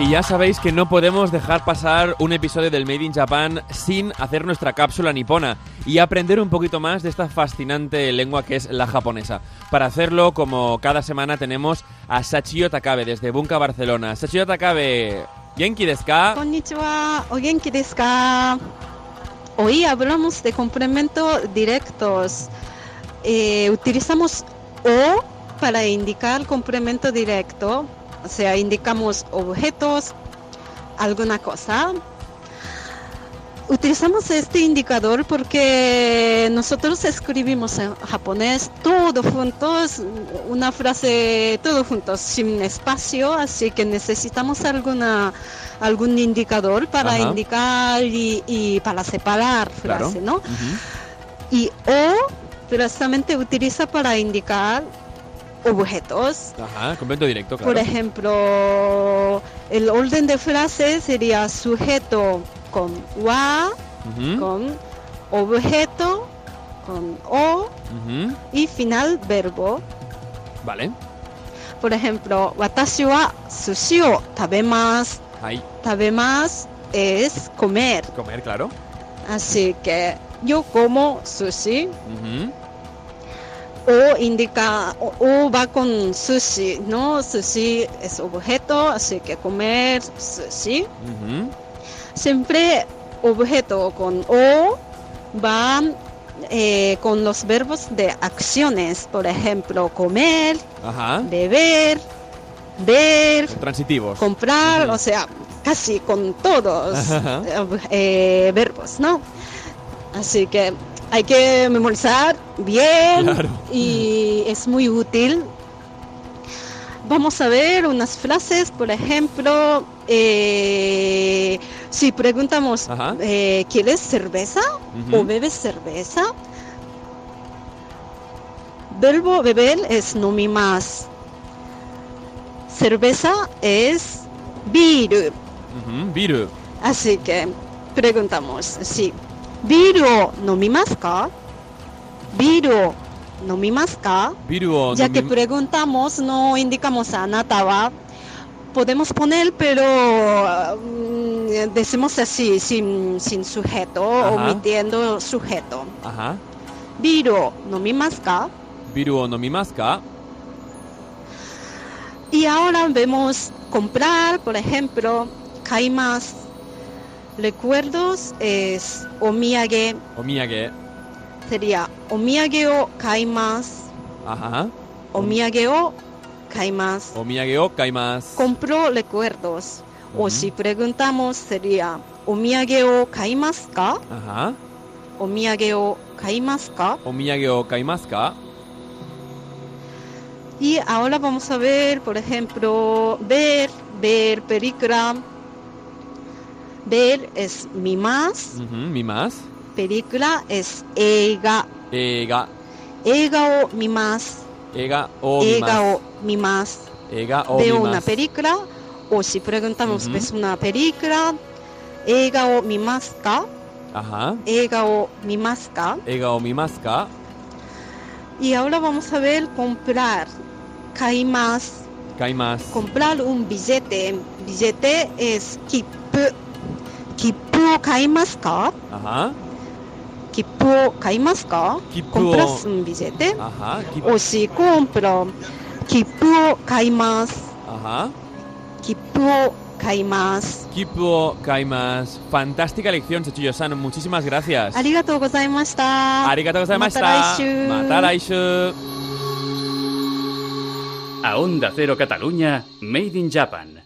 Y ya sabéis que no podemos dejar pasar un episodio del Made in Japan sin hacer nuestra cápsula nipona y aprender un poquito más de esta fascinante lengua que es la japonesa. Para hacerlo, como cada semana, tenemos a Sachio Takabe desde Bunka, Barcelona. Sachio Takabe, ¿genki desu ka? Konnichiwa, o genki desu ka? Hoy hablamos de complementos directos. Eh, utilizamos o para indicar complemento directo, o sea, indicamos objetos, alguna cosa. Utilizamos este indicador porque nosotros escribimos en japonés todo juntos, una frase todo juntos, sin espacio, así que necesitamos alguna algún indicador para Ajá. indicar y, y para separar Claro. frase, ¿no? Y o precisamente utiliza para indicar objetos. Ajá, complemento directo, claro. Por ejemplo, el orden de frase sería sujeto con wa, con objeto, con o y final verbo. Vale, Por ejemplo, watashi wa sushi o Tabemasu es comer. comer, claro. Así que yo como sushi. O indica o, o va con sushi, ¿no? Sushi es objeto, así que comer sushi. Siempre objeto con o van eh, con los verbos de acciones, por ejemplo, comer, Ajá. beber, ver, Transitivos. comprar, o sea, casi con todos eh, verbos, ¿no? Así que hay que memorizar bien Claro. y es muy útil. Vamos a ver unas frases, por ejemplo, eh, si preguntamos, eh, ¿quieres cerveza o bebes cerveza? Verbo beber es nomimas. Cerveza es biru. Ujú, Viru. Así que preguntamos, sí, ¿biru nomimasu ka? ¿Biru nomimasu ka? Viru o Ya que preguntamos, no indicamos a anata wa. Podemos poner, pero mm, decimos así, sin, sin sujeto, Ajá. omitiendo sujeto. Ajá. ¿Biru nomimasu ka? Viru o nomimasu ka? Y ahora vemos comprar, por ejemplo, kaimas. Recuerdos es omiyage, Omiyage. sería omiyage o kaimas, Ajá. omiyage o kaimas. Omiyage o kaimasu. Compró recuerdos. O Ujú. si preguntamos sería omiyage o kaimasu ka? Ajá. Omiyage o kaimasu ka? Omiyage o kaimasu ka? Y ahora vamos a ver, por ejemplo, ver, ver película. Ver es mimas, Ujú, Mimasu. película es eiga. Ega. Eiga o Ega o eiga o mimas. Ega o Veo mimasu. una película. O si preguntamos, Ujú. ¿ves una película? Eiga o mimasu ka? Ajá. Eiga o mimasu ka? Ega o mimasu ka? Y ahora vamos a ver comprar. Kaimas. Kaimasu. Comprar un billete. Billete es kippu. 切符を買いますか？切符を買いますか？切符を。コプラスンいコンプ切符を買います。切符を買います。切符を買います。ファンタスティックア lección セチュヨさん muchísimas ありがとうございました。ありがとうございました。また来週。また来週。A Onda Cero Cataluña, Made in Japan.